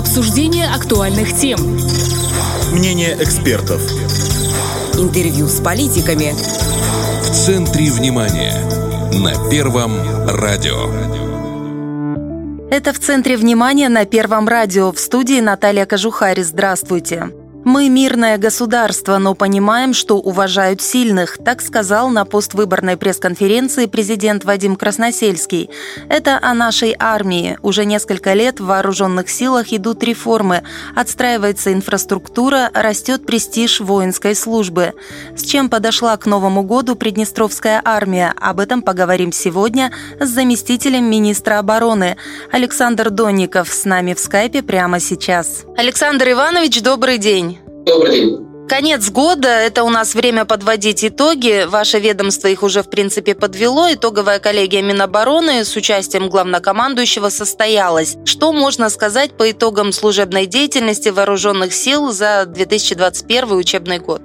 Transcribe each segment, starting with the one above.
Обсуждение актуальных тем. Мнение экспертов. Интервью с политиками. В центре внимания. На Первом радио. Это в центре внимания на Первом радио. В студии Наталья Кожухарь. Здравствуйте. Мы мирное государство, но понимаем, что уважают сильных, так сказал на поствыборной пресс-конференции президент Вадим Красносельский. Это о нашей армии. Уже несколько лет в вооруженных силах идут реформы, отстраивается инфраструктура, растет престиж воинской службы. С чем подошла к Новому году Приднестровская армия? Об этом поговорим сегодня с заместителем министра обороны. Александр Донников с нами в скайпе прямо сейчас. Александр Иванович, добрый день. Добрый день. Конец года – это у нас время подводить итоги. Ваше ведомство их уже, в принципе, подвело. Итоговая коллегия Минобороны с участием главнокомандующего состоялась. Что можно сказать по итогам служебной деятельности вооруженных сил за 2021 учебный год?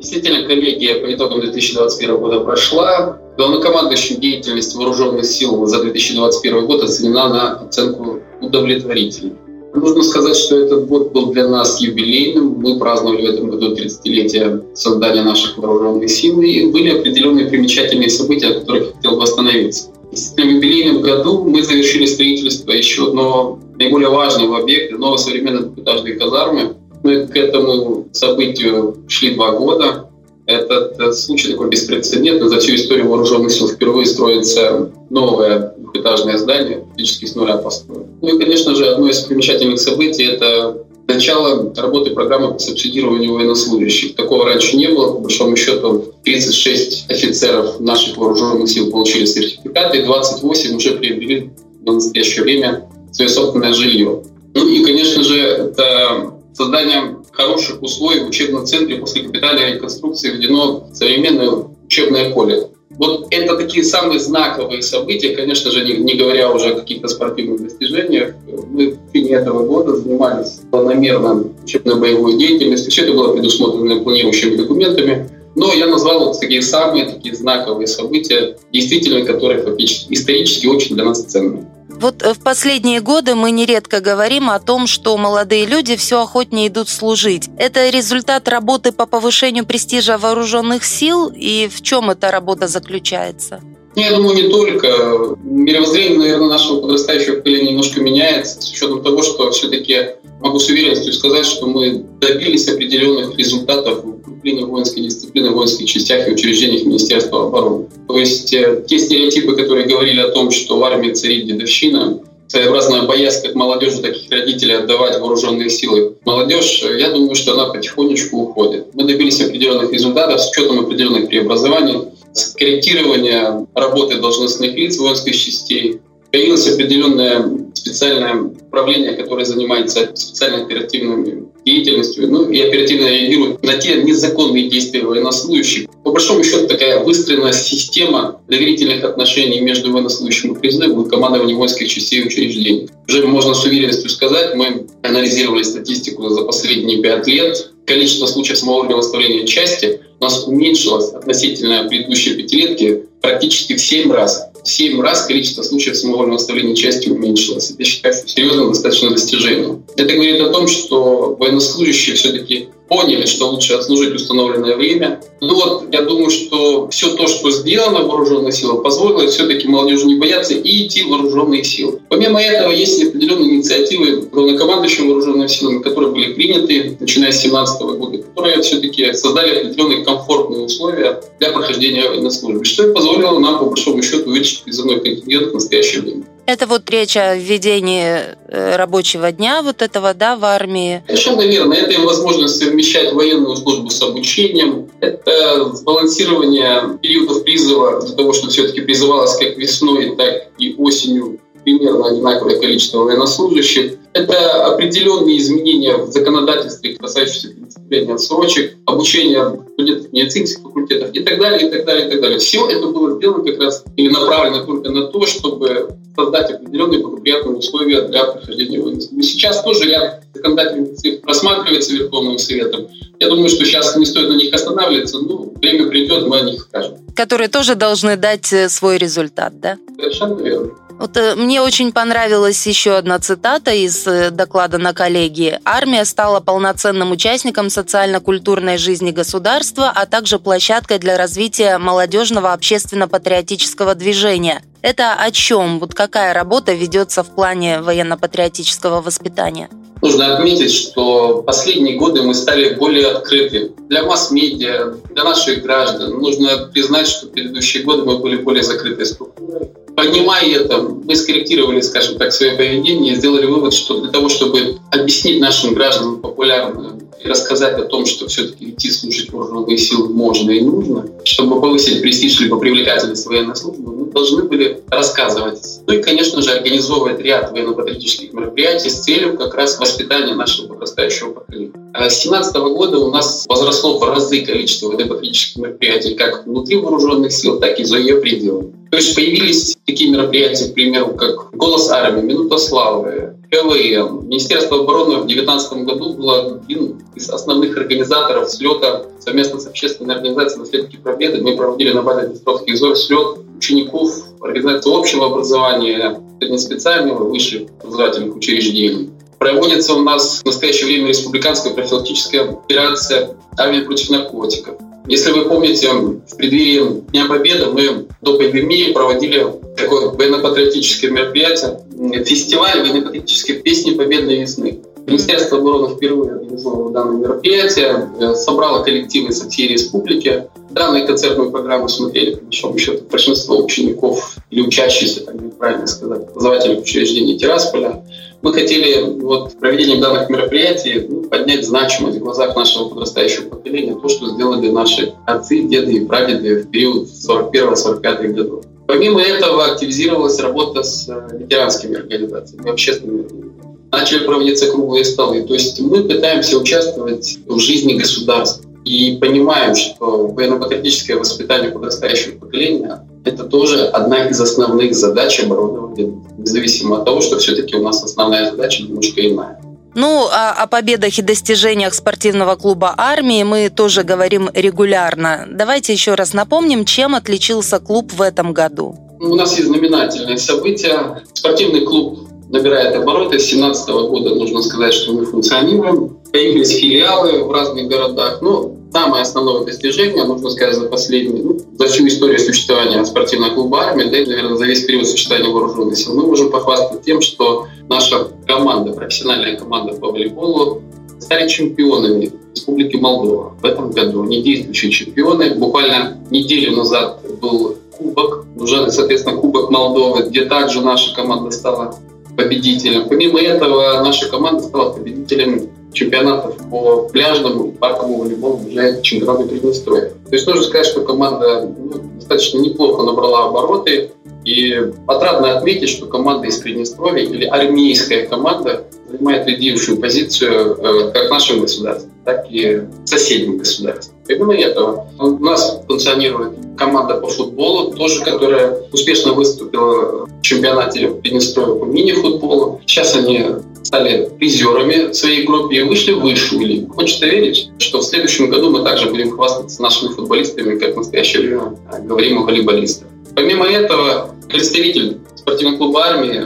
Действительно, коллегия по итогам 2021 года прошла. Главнокомандующим деятельность вооруженных сил за 2021 год оценена на оценку удовлетворительной. Нужно сказать, что этот год был для нас юбилейным. Мы праздновали в этом году 30-летие создания наших вооруженных сил, и были определенные примечательные события, о которых я хотел бы остановиться. В юбилейном году мы завершили строительство еще одного наиболее важного объекта, новой современной двухэтажной казармы. Мы к этому событию шли два года. Этот э, случай такой беспрецедентный. За всю историю вооруженных сил впервые строится новое двухэтажное здание, фактически с нуля построено. Ну и, конечно же, одно из примечательных событий – это начало работы программы по субсидированию военнослужащих. Такого раньше не было. По большому счету, 36 офицеров наших вооруженных сил получили сертификаты, и 28 уже приобрели на настоящее время свое собственное жилье. Ну и, конечно же, это создание хороших условий в учебном центре после капитальной реконструкции введено современное учебное поле. Вот это такие самые знаковые события, конечно же, не, не говоря уже о каких-то спортивных достижениях. Мы в течение этого года занимались планомерно учебно-боевой деятельностью. Все это было предусмотрено планирующими документами. Но я назвал вот такие самые такие знаковые события, действительно, которые фактически исторически очень для нас ценны. Вот э, в последние годы мы нередко говорим о том, что молодые люди все охотнее идут служить. Это результат работы по повышению престижа вооруженных сил, и в чем эта работа заключается? Я думаю, не только. Мировоззрение, наверное, нашего подрастающего поколения немножко меняется, с учетом того, что все-таки могу с уверенностью сказать, что мы добились определенных результатов укреплении воинской дисциплины воинских частях и учреждениях Министерства обороны. То есть э, те стереотипы, которые говорили о том, что в армии царит дедовщина, своеобразная боязнь как молодежи, так и родителей отдавать вооруженные силы. Молодежь, я думаю, что она потихонечку уходит. Мы добились определенных результатов с учетом определенных преобразований, скорректирования работы должностных лиц воинских частей, появилось определенное специальное управление, которое занимается специальной оперативной деятельностью, ну и оперативно реагирует на те незаконные действия военнослужащих. По большому счету такая выстроена система доверительных отношений между военнослужащим и призывом и командованием воинских частей и учреждений. Уже можно с уверенностью сказать, мы анализировали статистику за последние пять лет. Количество случаев самовольного оставления части у нас уменьшилось относительно предыдущей пятилетки практически в 7 раз. В 7 раз количество случаев самовольного оставления части уменьшилось. Это считается серьезным достаточно достижением. Это говорит о том, что военнослужащие все-таки поняли, что лучше отслужить установленное время. Ну вот, я думаю, что все то, что сделано в вооруженных силах, позволило все-таки молодежи не бояться и идти в вооруженные силы. Помимо этого, есть определенные инициативы главнокомандующим вооруженными силами, которые были приняты, начиная с 2017 года, которые все-таки создали определенные комфортные условия для прохождения военной службы, что и позволило нам, по большому счету, вытащить призывной контингент в настоящее время. Это вот речь о введении э, рабочего дня вот этого, да, в армии. Совершенно верно. Это возможность совмещать военную службу с обучением. Это сбалансирование периодов призыва для того, чтобы все-таки призывалось как весной, так и осенью примерно одинаковое количество военнослужащих. Это определенные изменения в законодательстве, касающиеся предоставления отсрочек, обучения студентов медицинских факультетов и так далее, и так далее, и так далее. Все это было сделано как раз или направлено только на то, чтобы создать определенные благоприятные условия для прохождения войны. Сейчас тоже ряд законодательных цифр просматривается Верховным Советом. Я думаю, что сейчас не стоит на них останавливаться, но время придет, мы о них скажем. Которые тоже должны дать э, свой результат, да? Совершенно верно. Вот э, мне очень понравилась еще одна цитата из э, доклада на коллегии. Армия стала полноценным участником социально-культурной жизни государства, а также площадкой для развития молодежного общественно-патриотического движения. Это о чем? Вот какая работа ведется в плане военно-патриотического воспитания? Нужно отметить, что последние годы мы стали более открыты для масс-медиа, для наших граждан. Нужно признать, что предыдущие годы мы были более закрытой структурой. Понимая это, мы скорректировали, скажем так, свое поведение и сделали вывод, что для того, чтобы объяснить нашим гражданам популярную и рассказать о том, что все-таки идти служить вооруженные силы можно и нужно, чтобы повысить престиж либо привлекательность военной службы, мы должны были рассказывать. Ну и, конечно же, организовывать ряд военно-патриотических мероприятий с целью как раз воспитания нашего подрастающего поколения. А с 2017 года у нас возросло в разы количество военно-патриотических мероприятий как внутри вооруженных сил, так и за ее пределами. То есть появились такие мероприятия, к примеру, как «Голос армии», «Минута славы», КВМ. Министерство обороны в 2019 году было один из основных организаторов слета совместно с общественной организацией «Наследники Победы». Мы проводили на базе Днестровских зор слет учеников организации общего образования, среднеспециального, высших образовательных учреждений. Проводится у нас в настоящее время республиканская профилактическая операция «Армия против наркотиков». Если вы помните, в преддверии Дня Победы мы до пандемии проводили такое военно-патриотическое мероприятие, фестиваль военно-патриотических песни Победной весны. Министерство обороны впервые организовало данное мероприятие, э, собрало коллективы со всей республики. Данную концертную программу смотрели, по большому большинство учеников или учащихся, так правильно сказать, образовательных учреждений Тирасполя. Мы хотели вот проведением данных мероприятий ну, поднять значимость в глазах нашего подрастающего поколения, то, что сделали наши отцы, деды и прадеды в период 41-45 годов. Помимо этого активизировалась работа с э, ветеранскими организациями, общественными Начали проводиться круглые столы. То есть мы пытаемся участвовать в жизни государства и понимаем, что военно-патриотическое воспитание подрастающего поколения – это тоже одна из основных задач оборонного ведомства, независимо от того, что все-таки у нас основная задача немножко иная. Ну, а о победах и достижениях спортивного клуба армии мы тоже говорим регулярно. Давайте еще раз напомним, чем отличился клуб в этом году. У нас есть знаменательные события. Спортивный клуб набирает обороты. С 2017 года нужно сказать, что мы функционируем. Появились филиалы в разных городах. Но самое основное достижение, нужно сказать, за последние, ну, за всю историю существования спортивного клуба армии, да и, наверное, за весь период существования вооруженных сил, мы можем похвастаться тем, что наша команда, профессиональная команда по волейболу, стали чемпионами Республики Молдова в этом году. Они действующие чемпионы. Буквально неделю назад был кубок, уже, соответственно, Кубок Молдовы, где также наша команда стала победителем. Помимо этого, наша команда стала победителем чемпионатов по пляжному парковому волейболу уже чемпионата Приднестровья. То есть нужно сказать, что команда ну, достаточно неплохо набрала обороты. И отрадно отметить, что команда из Приднестровья или армейская команда занимает лидирующую позицию э, как в нашем государстве, так и в соседнем государстве. Помимо этого, у нас функционирует команда по футболу, тоже которая успешно выступила в чемпионате Приднестровья по мини-футболу. Сейчас они стали призерами своей группе и вышли в высшую лигу. Хочется верить, что в следующем году мы также будем хвастаться нашими футболистами, как в настоящее время говорим о волейболистах. Помимо этого, представитель спортивного клуба армии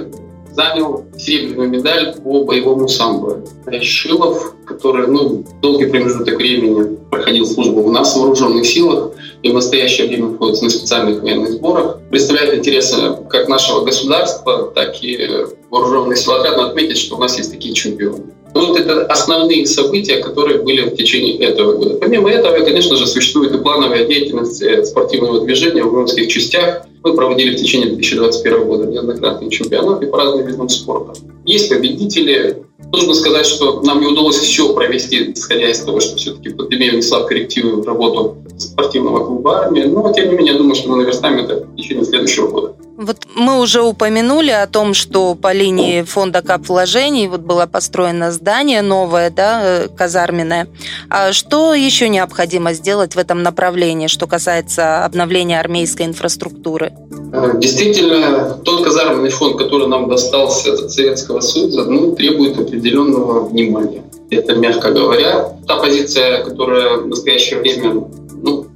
занял серебряную медаль по боевому самбо. Шилов, который ну, долгий промежуток времени проходил службу у нас в вооруженных силах и в настоящее время находится на специальных военных сборах, представляет интересы как нашего государства, так и вооруженных сил. Отрадно отметить, что у нас есть такие чемпионы. Ну, вот это основные события, которые были в течение этого года. Помимо этого, конечно же, существует и плановая деятельность э, спортивного движения в воинских частях. Мы проводили в течение 2021 года неоднократные чемпионаты по разным видам спорта. Есть победители. Нужно сказать, что нам не удалось все провести, исходя из того, что все-таки пандемия внесла коррективы работу спортивного клуба армии. Но, тем не менее, я думаю, что мы наверстаем это в течение следующего года. Вот мы уже упомянули о том, что по линии фонда кап вложений вот было построено здание новое, да, э, казарменное. А что еще необходимо сделать в этом направлении, что касается обновления армейской инфраструктуры? Э, действительно, тот казарменный фонд, который нам достался от Советского Союза, ну, требует определенного внимания. Это мягко говоря. Та позиция, которая в настоящее время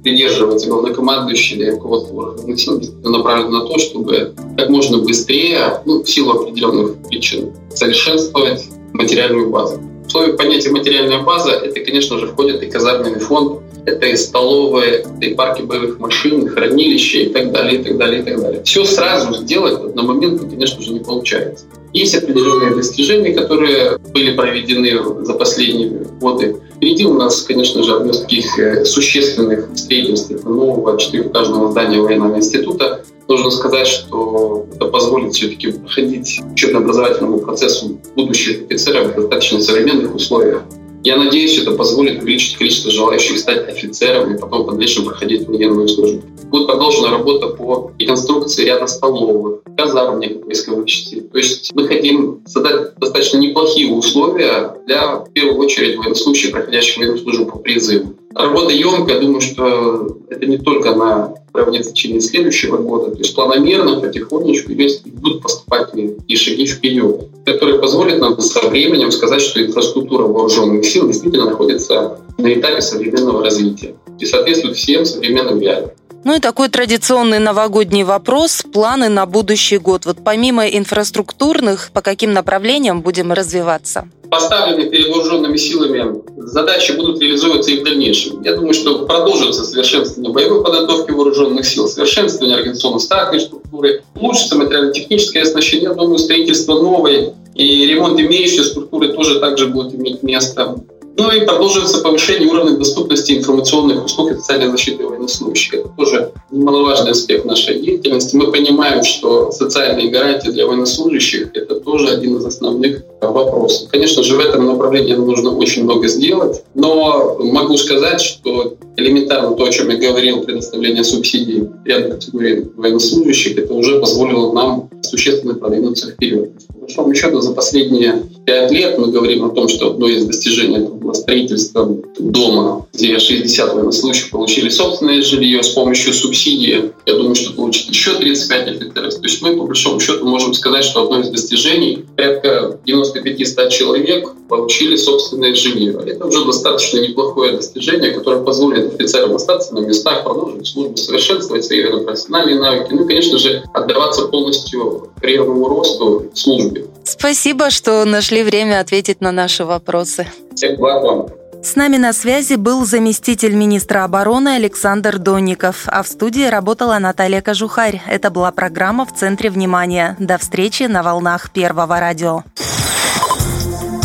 придерживается главнокомандующий или руководство вооруженных сил, направлено на то, чтобы как можно быстрее, ну, в силу определенных причин, совершенствовать материальную базу. В условиях понятия материальная база, это, конечно же, входит и казарменный фонд, это и столовые, это и парки боевых машин, и хранилища и так далее, и так далее, и так далее. Все сразу сделать на момент, конечно же, не получается. Есть определенные достижения, которые были проведены за последние годы. Впереди у нас, конечно же, одно из таких э, существенных строительств нового четырехэтажного здания военного института. Нужно сказать, что это позволит все-таки проходить учебно-образовательному процессу будущих офицеров в достаточно современных условиях. Я надеюсь, это позволит увеличить количество желающих стать офицером и потом в проходить военную службу. Будет продолжена работа по реконструкции ряда столовых, казарм войсковых частей. То есть мы хотим создать достаточно неплохие условия для, в первую очередь, военнослужащих, проходящих военную службу по призыву. Работа емкая, думаю, что это не только на уровне в течение следующего года, то есть планомерно, потихонечку будут поступать и шаги вперед, которые позволят нам со временем сказать, что инфраструктура вооруженных сил действительно находится на этапе современного развития и соответствует всем современным реалиям. Ну и такой традиционный новогодний вопрос – планы на будущий год. Вот помимо инфраструктурных, по каким направлениям будем развиваться? Поставленные перед вооруженными силами задачи будут реализовываться и в дальнейшем. Я думаю, что продолжится совершенствование боевой подготовки вооруженных сил, совершенствование организационно-стартной структуры, улучшится материально-техническое оснащение. Я думаю, строительство новой и ремонт имеющей структуры тоже также будет иметь место. Ну и продолжится повышение уровня доступности информационных услуг и социальной защиты военнослужащих. Это тоже немаловажный аспект нашей деятельности. Мы понимаем, что социальные гарантии для военнослужащих – это тоже один из основных вопросов. Конечно же, в этом направлении нужно очень много сделать, но могу сказать, что элементарно то, о чем я говорил, предоставление субсидий ряду категорий военнослужащих, это уже позволило нам существенно продвинуться вперед. По большому счету, за последние пять лет мы говорим о том, что одно из достижений это было строительство дома, где 60 военнослужащих получили собственное жилье с помощью субсидии. Я думаю, что получит еще 35 офицеров. То есть мы, по большому счету, можем сказать, что одно из достижений порядка 95-100 человек получили собственное жилье. Это уже достаточно неплохое достижение, которое позволит офицерам остаться на местах, продолжить службу, совершенствовать свои профессиональные навыки, ну и, конечно же, отдаваться полностью карьерному росту службе. Спасибо, что нашли время ответить на наши вопросы. Всех благ вам. С нами на связи был заместитель министра обороны Александр Донников, а в студии работала Наталья Кожухарь. Это была программа «В центре внимания». До встречи на волнах Первого радио.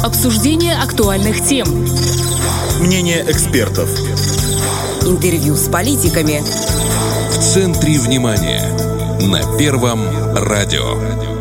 Обсуждение актуальных тем. Мнение экспертов. Интервью с политиками. В центре внимания. На Первом радио.